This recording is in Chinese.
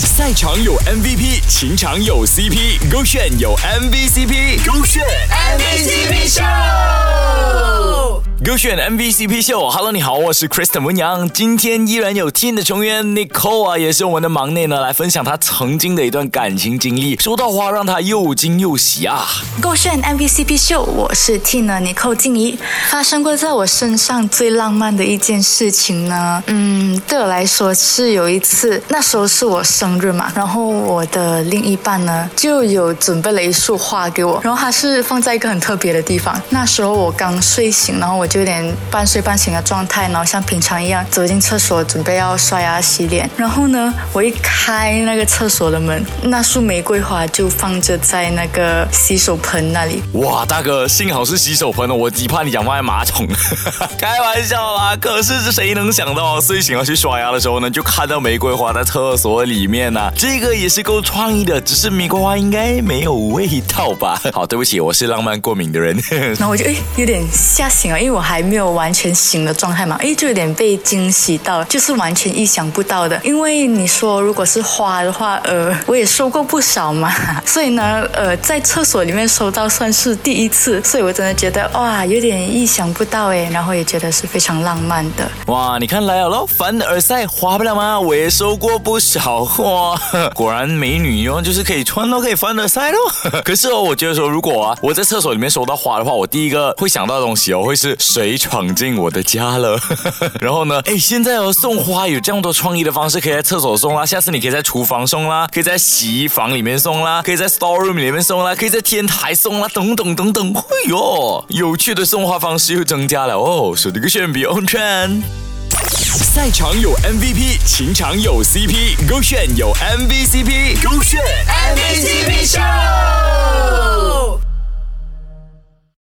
赛场有 MVP，情场有 CP，勾选有 MVCp，勾选 MVCp 秀。勾选 MVCp 秀，Hello，你好，我是 Kristen 文阳。今天依然有 Team 的成员 Nicole 啊，也是我们的忙内呢，来分享他曾经的一段感情经历，收到花让他又惊又喜啊。勾选 MVCp 秀，我是 Team 的 Nicole 静怡。发生过在我身上最浪漫的一件事情呢，嗯，对我来说是有一次，那时候是我生日嘛，然后我的另一半呢就有准备了一束花给我，然后它是放在一个很特别的地方。那时候我刚睡醒，然后我就有点半睡半醒的状态，然后像平常一样走进厕所，准备要刷牙洗脸。然后呢，我一开那个厕所的门，那束玫瑰花就放着在那个洗手盆那里。哇，大哥，幸好是洗手盆哦，我极怕你讲放在马桶。开玩笑啦，可是是谁能想到睡醒要去刷牙的时候呢，就看到玫瑰花在厕所里面呢？这个也是够创意的，只是玫瑰花应该没有味道吧？好，对不起，我是浪漫过敏的人。然后我就哎有点吓醒了，因为我还没有完全醒的状态嘛，哎就有点被惊喜到，就是完全意想不到的。因为你说如果是花的话，呃，我也收过不少嘛，所以呢，呃，在厕所里面收到算是第一次，所以我真的觉得哇，有点意想不到哎，然后也觉得是非常浪漫的。哇，你看来了喽，凡尔赛花不了吗？我也收过不少花，果然美女哦，就是可以穿都可以凡尔赛喽。可是哦，我觉得说，如果啊，我在厕所里面收到花的话，我第一个会想到的东西哦，会是谁闯进我的家了？然后呢，哎，现在哦送花有这么多创意的方式，可以在厕所送啦，下次你可以在厨房送啦，可以在洗衣房里面送啦，可以在 store room 里面送啦，可以在天台送啦，等等等等。哎呦，有趣的送花方式又增加了哦，手这个选比 on trend。赛场有 MVP，情场有 CP，勾选有 MVCp，勾选 MVCp